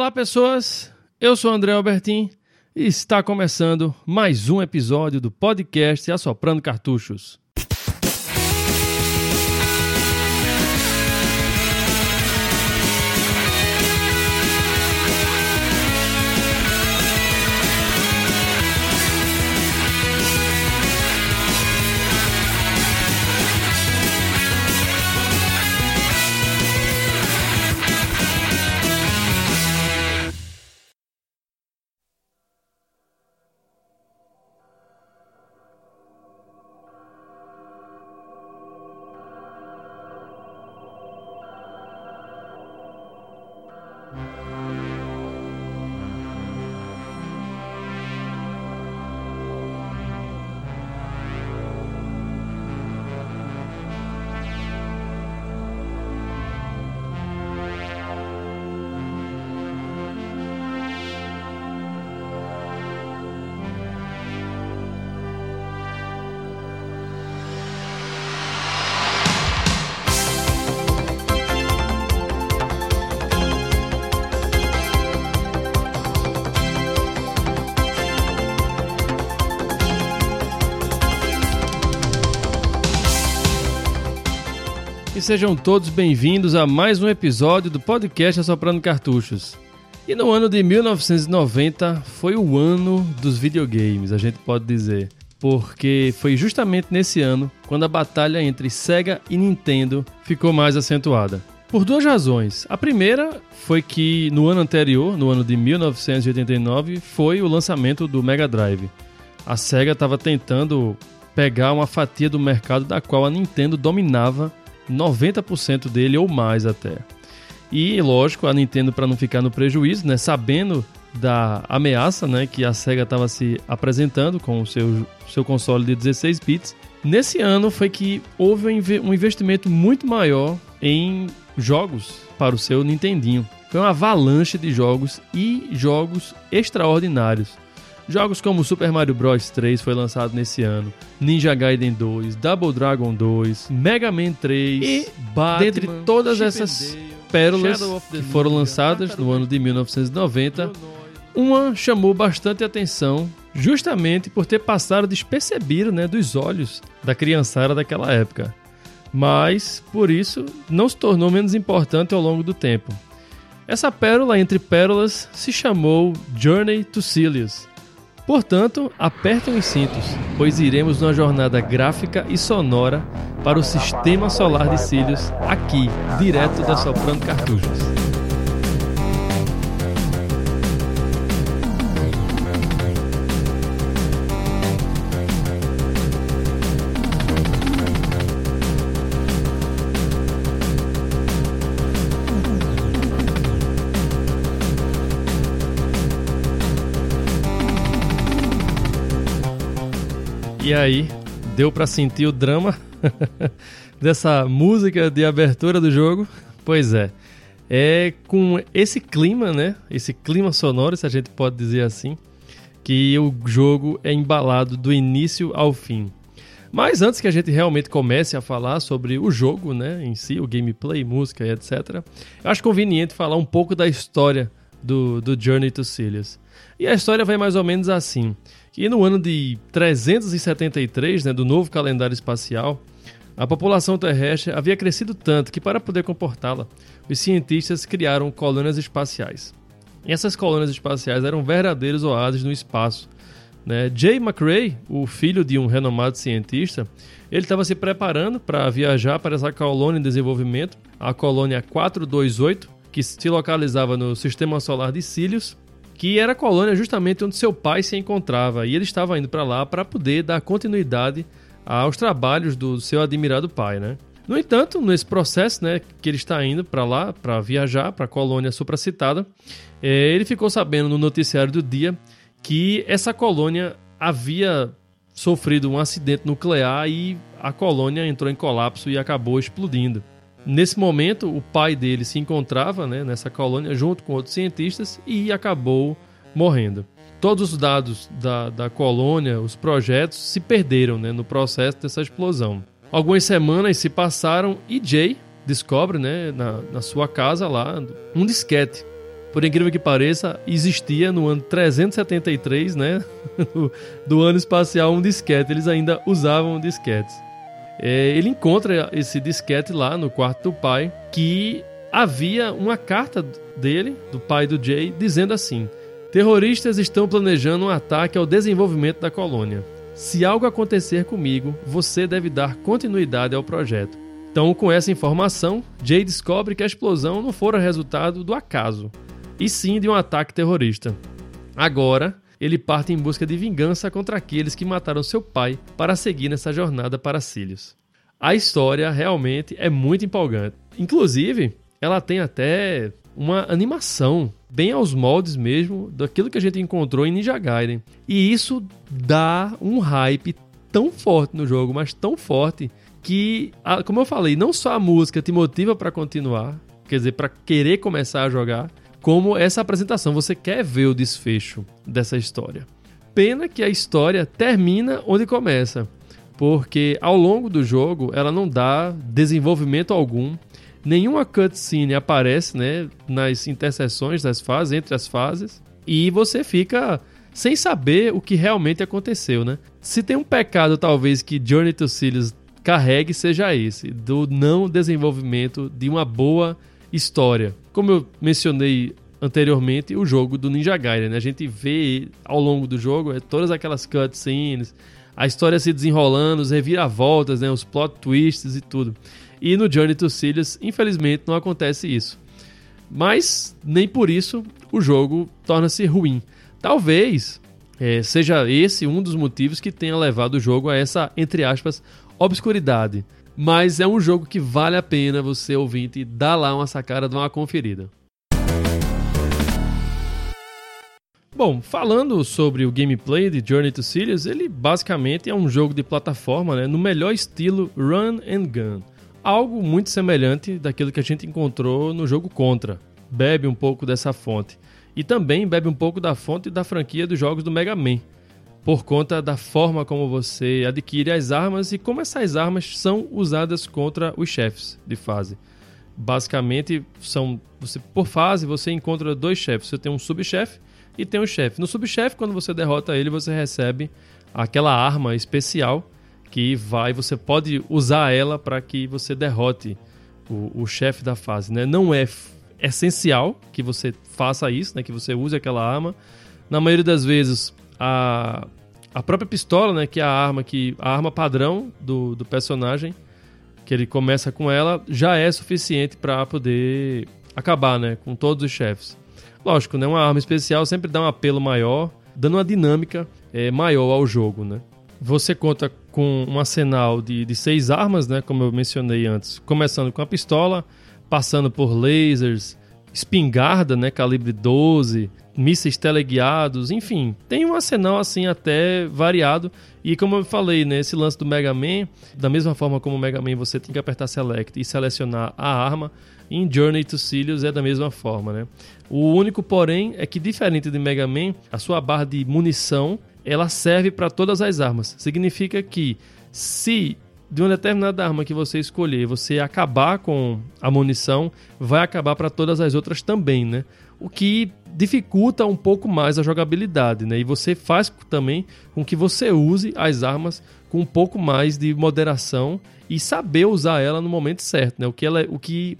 Olá, pessoas. Eu sou André Albertin e está começando mais um episódio do podcast Assoprando Cartuchos. Sejam todos bem-vindos a mais um episódio do podcast Assoprando Cartuchos. E no ano de 1990 foi o ano dos videogames, a gente pode dizer. Porque foi justamente nesse ano quando a batalha entre Sega e Nintendo ficou mais acentuada. Por duas razões. A primeira foi que no ano anterior, no ano de 1989, foi o lançamento do Mega Drive. A Sega estava tentando pegar uma fatia do mercado da qual a Nintendo dominava 90% dele ou mais até. E lógico, a Nintendo para não ficar no prejuízo, né, sabendo da ameaça, né, que a Sega estava se apresentando com o seu seu console de 16 bits, nesse ano foi que houve um investimento muito maior em jogos para o seu Nintendinho. Foi uma avalanche de jogos e jogos extraordinários. Jogos como Super Mario Bros 3 foi lançado nesse ano, Ninja Gaiden 2, Double Dragon 2, Mega Man 3 e Batman, dentre todas Chip essas pérolas que foram lançadas no ano de 1990, uma chamou bastante atenção justamente por ter passado despercebido né, dos olhos da criançada daquela época. Mas, por isso, não se tornou menos importante ao longo do tempo. Essa pérola entre pérolas se chamou Journey to Silius, Portanto, apertem os cintos, pois iremos numa jornada gráfica e sonora para o sistema solar de cílios, aqui, direto da Soprando Cartuchos. E aí, deu para sentir o drama dessa música de abertura do jogo? Pois é. É com esse clima, né? Esse clima sonoro, se a gente pode dizer assim, que o jogo é embalado do início ao fim. Mas antes que a gente realmente comece a falar sobre o jogo, né, em si, o gameplay, música e etc, eu acho conveniente falar um pouco da história do, do Journey to Silius. E a história vai mais ou menos assim que no ano de 373 né, do novo calendário espacial, a população terrestre havia crescido tanto que, para poder comportá-la, os cientistas criaram colônias espaciais. E essas colônias espaciais eram verdadeiros oásis no espaço. Né? Jay McRae, o filho de um renomado cientista, ele estava se preparando para viajar para essa colônia em desenvolvimento, a colônia 428, que se localizava no sistema solar de Sirius, que era a colônia justamente onde seu pai se encontrava e ele estava indo para lá para poder dar continuidade aos trabalhos do seu admirado pai, né? No entanto, nesse processo, né, que ele está indo para lá, para viajar para a colônia supracitada, é, ele ficou sabendo no noticiário do dia que essa colônia havia sofrido um acidente nuclear e a colônia entrou em colapso e acabou explodindo. Nesse momento, o pai dele se encontrava né, nessa colônia junto com outros cientistas e acabou morrendo. Todos os dados da, da colônia, os projetos, se perderam né, no processo dessa explosão. Algumas semanas se passaram e Jay descobre né, na, na sua casa lá um disquete por incrível que pareça, existia no ano 373, né, do, do ano espacial, um disquete. Eles ainda usavam disquetes. É, ele encontra esse disquete lá no quarto do pai, que havia uma carta dele, do pai do Jay, dizendo assim: Terroristas estão planejando um ataque ao desenvolvimento da colônia. Se algo acontecer comigo, você deve dar continuidade ao projeto. Então, com essa informação, Jay descobre que a explosão não fora resultado do acaso, e sim de um ataque terrorista. Agora, ele parte em busca de vingança contra aqueles que mataram seu pai para seguir nessa jornada para Cílios. A história realmente é muito empolgante. Inclusive, ela tem até uma animação bem aos moldes mesmo daquilo que a gente encontrou em Ninja Gaiden. E isso dá um hype tão forte no jogo, mas tão forte que, como eu falei, não só a música te motiva para continuar, quer dizer, para querer começar a jogar, como essa apresentação, você quer ver o desfecho dessa história. Pena que a história termina onde começa, porque ao longo do jogo ela não dá desenvolvimento algum, nenhuma cutscene aparece né, nas interseções das fases, entre as fases, e você fica sem saber o que realmente aconteceu, né? Se tem um pecado, talvez, que Journey to Silius carregue, seja esse, do não desenvolvimento de uma boa história. Como eu mencionei anteriormente, o jogo do Ninja Gaiden, né? A gente vê ao longo do jogo é, todas aquelas cutscenes, a história se desenrolando, os reviravoltas, né? os plot twists e tudo. E no Journey to Silius, infelizmente, não acontece isso. Mas nem por isso o jogo torna-se ruim. Talvez é, seja esse um dos motivos que tenha levado o jogo a essa, entre aspas, obscuridade. Mas é um jogo que vale a pena você ouvinte dar lá uma sacada, dar uma conferida. Bom, falando sobre o gameplay de Journey to Sirius, ele basicamente é um jogo de plataforma né, no melhor estilo Run and Gun. Algo muito semelhante daquilo que a gente encontrou no jogo Contra. Bebe um pouco dessa fonte. E também bebe um pouco da fonte da franquia dos jogos do Mega Man por conta da forma como você adquire as armas e como essas armas são usadas contra os chefes de fase. Basicamente, são você por fase você encontra dois chefes. Você tem um subchefe e tem um chefe. No subchefe, quando você derrota ele, você recebe aquela arma especial que vai, você pode usar ela para que você derrote o, o chefe da fase. Né? Não é essencial que você faça isso, né? que você use aquela arma. Na maioria das vezes a, a própria pistola, né, que é a arma que a arma padrão do, do personagem, que ele começa com ela, já é suficiente para poder acabar, né, com todos os chefes. Lógico, né, uma arma especial sempre dá um apelo maior, dando uma dinâmica é, maior ao jogo, né. Você conta com um arsenal de, de seis armas, né, como eu mencionei antes, começando com a pistola, passando por lasers, espingarda, né, calibre 12, mísseis teleguiados, enfim, tem um arsenal assim até variado. E como eu falei, né, esse lance do Mega Man, da mesma forma como o Mega Man você tem que apertar Select e selecionar a arma, em Journey to Silius é da mesma forma, né? O único porém é que diferente de Mega Man, a sua barra de munição, ela serve para todas as armas. Significa que se de uma determinada arma que você escolher, você acabar com a munição, vai acabar para todas as outras também, né? O que dificulta um pouco mais a jogabilidade, né? E você faz também com que você use as armas com um pouco mais de moderação e saber usar ela no momento certo, né? O que, ela, o que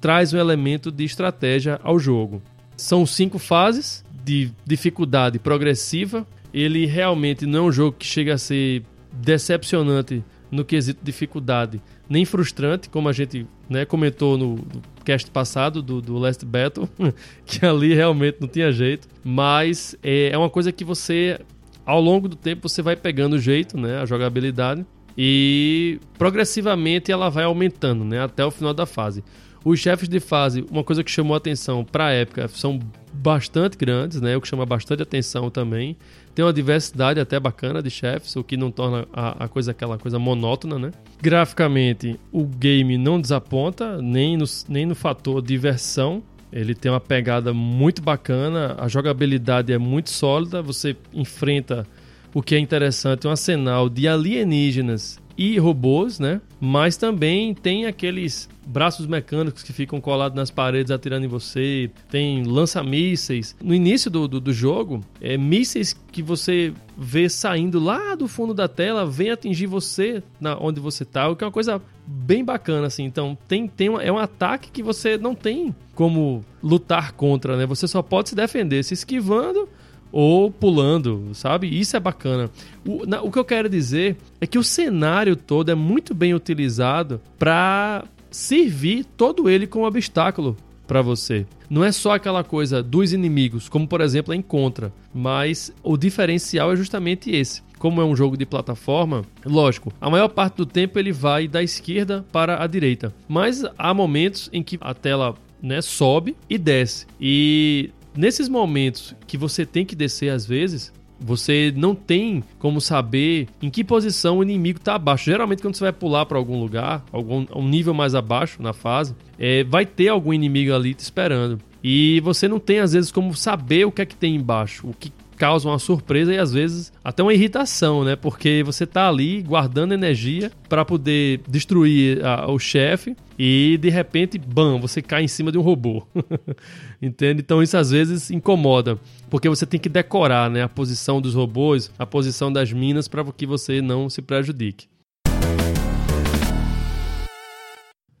traz um elemento de estratégia ao jogo. São cinco fases de dificuldade progressiva. Ele realmente não é um jogo que chega a ser decepcionante no quesito dificuldade, nem frustrante, como a gente né, comentou no, cast passado do, do Last Battle, que ali realmente não tinha jeito. Mas é, é uma coisa que você, ao longo do tempo, você vai pegando o jeito, né, a jogabilidade, e progressivamente ela vai aumentando né, até o final da fase. Os chefes de fase, uma coisa que chamou a atenção para a época, são bastante grandes, né? O que chama bastante atenção também. Tem uma diversidade até bacana de chefes, o que não torna a, a, coisa aquela coisa monótona, né? Graficamente, o game não desaponta, nem no, nem no fator diversão. Ele tem uma pegada muito bacana, a jogabilidade é muito sólida, você enfrenta o que é interessante, um arsenal de alienígenas e robôs, né? Mas também tem aqueles braços mecânicos que ficam colados nas paredes atirando em você, tem lança-mísseis. No início do, do, do, jogo, é mísseis que você vê saindo lá do fundo da tela, vem atingir você na onde você tá, o que é uma coisa bem bacana, assim. Então, tem, tem uma, é um ataque que você não tem como lutar contra, né? Você só pode se defender se esquivando ou pulando, sabe? Isso é bacana. O, na, o que eu quero dizer é que o cenário todo é muito bem utilizado para servir todo ele como obstáculo para você. Não é só aquela coisa dos inimigos, como por exemplo a Encontra, mas o diferencial é justamente esse. Como é um jogo de plataforma, lógico, a maior parte do tempo ele vai da esquerda para a direita, mas há momentos em que a tela né, sobe e desce. E nesses momentos que você tem que descer às vezes, você não tem como saber em que posição o inimigo está abaixo. Geralmente, quando você vai pular para algum lugar, algum um nível mais abaixo na fase, é, vai ter algum inimigo ali te esperando. E você não tem, às vezes, como saber o que é que tem embaixo, o que causa uma surpresa e às vezes até uma irritação, né? Porque você tá ali guardando energia para poder destruir a, o chefe e de repente, bam, você cai em cima de um robô. Entende? Então isso às vezes incomoda, porque você tem que decorar, né, a posição dos robôs, a posição das minas para que você não se prejudique.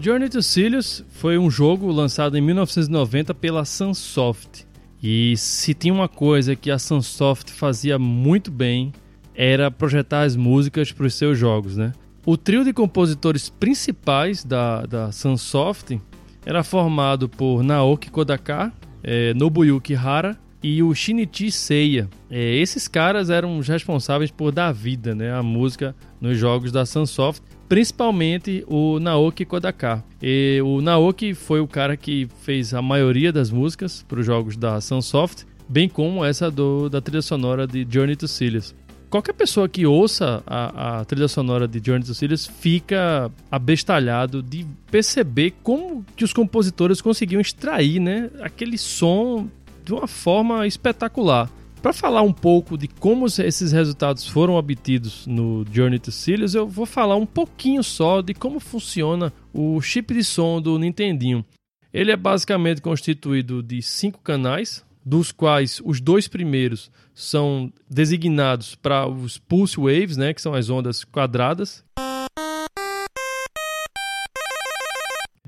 Journey to Sirius foi um jogo lançado em 1990 pela Sunsoft. E se tinha uma coisa que a Sunsoft fazia muito bem, era projetar as músicas para os seus jogos, né? O trio de compositores principais da, da Sunsoft era formado por Naoki Kodaka, é, Nobuyuki Hara e o Shinichi Seiya. É, esses caras eram os responsáveis por dar vida né, à música nos jogos da Sunsoft principalmente o Naoki Kodaka. E o Naoki foi o cara que fez a maioria das músicas para os jogos da Sunsoft, bem como essa do, da trilha sonora de Journey to Sirius. Qualquer pessoa que ouça a, a trilha sonora de Journey to Sirius fica abestalhado de perceber como que os compositores conseguiam extrair né, aquele som de uma forma espetacular. Para falar um pouco de como esses resultados foram obtidos no Journey to Sirius, eu vou falar um pouquinho só de como funciona o chip de som do Nintendinho. Ele é basicamente constituído de cinco canais, dos quais os dois primeiros são designados para os pulse waves, né, que são as ondas quadradas.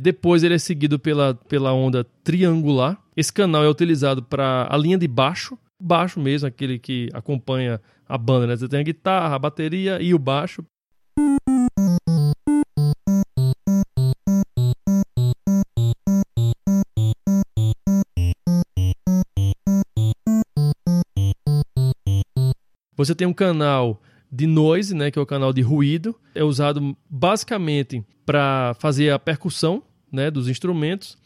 Depois ele é seguido pela, pela onda triangular. Esse canal é utilizado para a linha de baixo, baixo mesmo, aquele que acompanha a banda, né? Você tem a guitarra, a bateria e o baixo. Você tem um canal de noise, né, que é o canal de ruído, é usado basicamente para fazer a percussão, né, dos instrumentos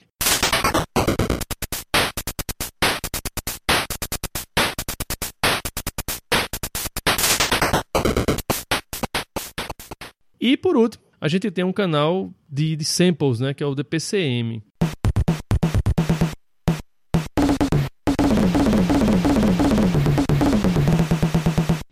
E por último, a gente tem um canal de, de samples, né, que é o DPCM.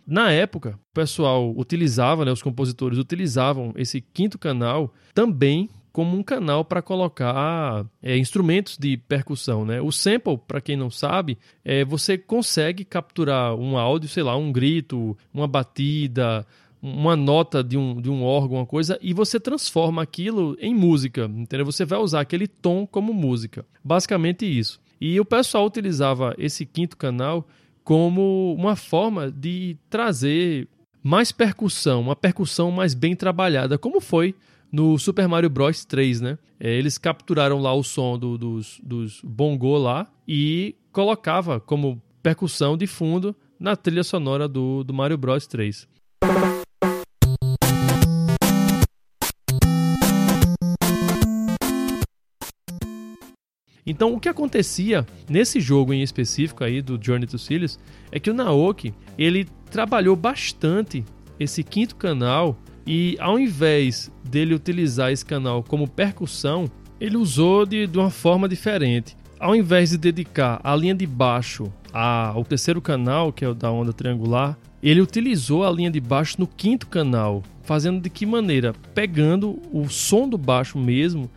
Na época, o pessoal utilizava, né, os compositores utilizavam esse quinto canal também como um canal para colocar é, instrumentos de percussão. Né? O sample, para quem não sabe, é, você consegue capturar um áudio, sei lá, um grito, uma batida, uma nota de um, de um órgão, uma coisa, e você transforma aquilo em música, entendeu? Você vai usar aquele tom como música. Basicamente isso. E o pessoal utilizava esse quinto canal como uma forma de trazer mais percussão, uma percussão mais bem trabalhada, como foi no Super Mario Bros 3, né? É, eles capturaram lá o som do, dos, dos bongô lá e colocava como percussão de fundo na trilha sonora do, do Mario Bros 3. Então, o que acontecia nesse jogo em específico aí do Journey to Sirius é que o Naoki, ele trabalhou bastante esse quinto canal e ao invés dele utilizar esse canal como percussão, ele usou de, de uma forma diferente. Ao invés de dedicar a linha de baixo ao terceiro canal, que é o da onda triangular, ele utilizou a linha de baixo no quinto canal, fazendo de que maneira? Pegando o som do baixo mesmo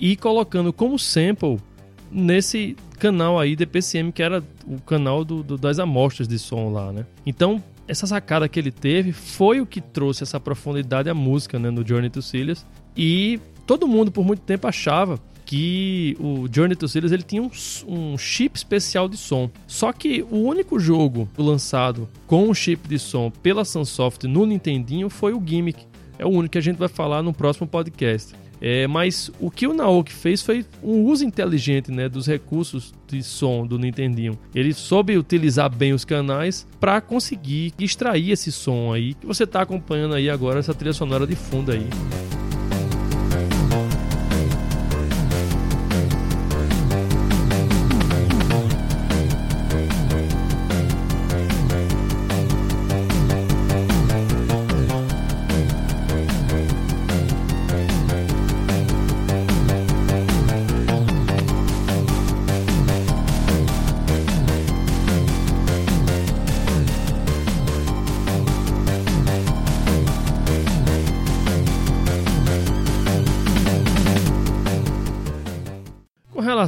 e colocando como sample nesse canal aí DPCM, que era o canal do, do, das amostras de som lá, né? Então, essa sacada que ele teve foi o que trouxe essa profundidade à música, né, no Journey to Silius. E todo mundo por muito tempo achava que o Journey to Sirius ele tinha um, um, chip especial de som. Só que o único jogo lançado com um chip de som pela Sunsoft no Nintendinho foi o Gimmick. É o único que a gente vai falar no próximo podcast. É, mas o que o Naoki fez foi um uso inteligente né, dos recursos de som do Nintendinho. Ele soube utilizar bem os canais para conseguir extrair esse som aí que você está acompanhando aí agora essa trilha sonora de fundo aí.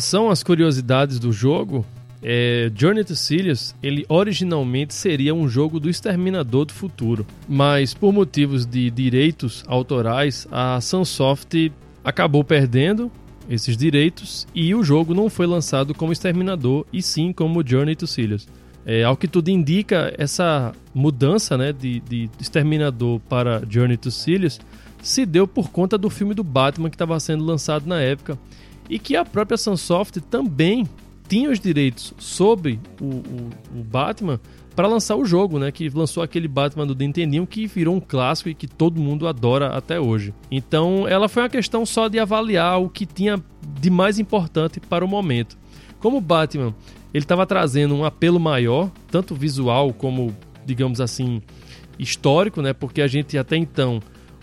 Relação às curiosidades do jogo, é, Journey to Sirius, ele originalmente seria um jogo do Exterminador do Futuro, mas por motivos de direitos autorais, a Sunsoft acabou perdendo esses direitos e o jogo não foi lançado como Exterminador e sim como Journey to Sirius. É, ao que tudo indica, essa mudança né, de, de Exterminador para Journey to Sirius se deu por conta do filme do Batman que estava sendo lançado na época e que a própria Sunsoft também tinha os direitos sobre o, o, o Batman para lançar o jogo, né? Que lançou aquele Batman do Nintendinho que virou um clássico e que todo mundo adora até hoje. Então, ela foi uma questão só de avaliar o que tinha de mais importante para o momento. Como o Batman, ele estava trazendo um apelo maior, tanto visual como, digamos assim, histórico, né? Porque a gente até então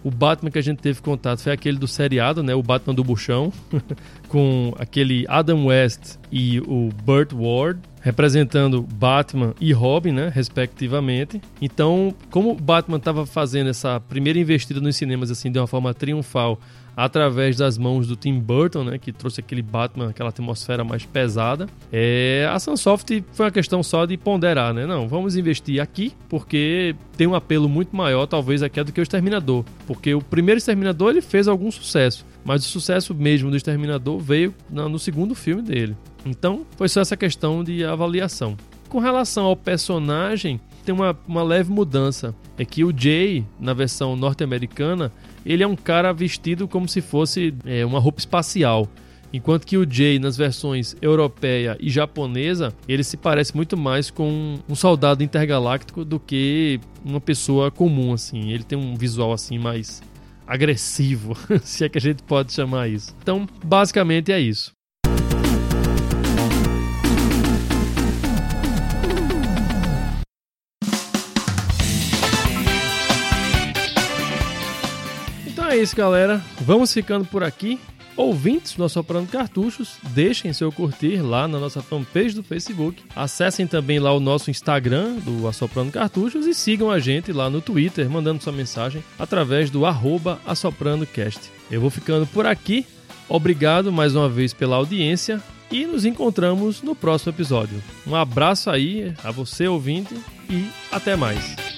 o Batman que a gente teve contato foi aquele do seriado, né? O Batman do Buchão, com aquele Adam West e o Burt Ward representando Batman e Robin, né, respectivamente. Então, como Batman estava fazendo essa primeira investida nos cinemas assim de uma forma triunfal através das mãos do Tim Burton, né, que trouxe aquele Batman, aquela atmosfera mais pesada. É, a Sunsoft foi uma questão só de ponderar, né? Não, vamos investir aqui porque tem um apelo muito maior, talvez aqui do que o Exterminador, porque o primeiro Exterminador ele fez algum sucesso, mas o sucesso mesmo do Exterminador veio no segundo filme dele. Então, foi só essa questão de avaliação. Com relação ao personagem, tem uma, uma leve mudança. É que o Jay, na versão norte-americana, ele é um cara vestido como se fosse é, uma roupa espacial. Enquanto que o Jay, nas versões europeia e japonesa, ele se parece muito mais com um soldado intergaláctico do que uma pessoa comum, assim. Ele tem um visual, assim, mais agressivo, se é que a gente pode chamar isso. Então, basicamente é isso. É isso, galera. Vamos ficando por aqui. Ouvintes do Assoprando Cartuchos, deixem seu curtir lá na nossa fanpage do Facebook. Acessem também lá o nosso Instagram do Assoprando Cartuchos e sigam a gente lá no Twitter, mandando sua mensagem através do arroba AssoprandoCast. Eu vou ficando por aqui. Obrigado mais uma vez pela audiência e nos encontramos no próximo episódio. Um abraço aí a você, ouvinte, e até mais.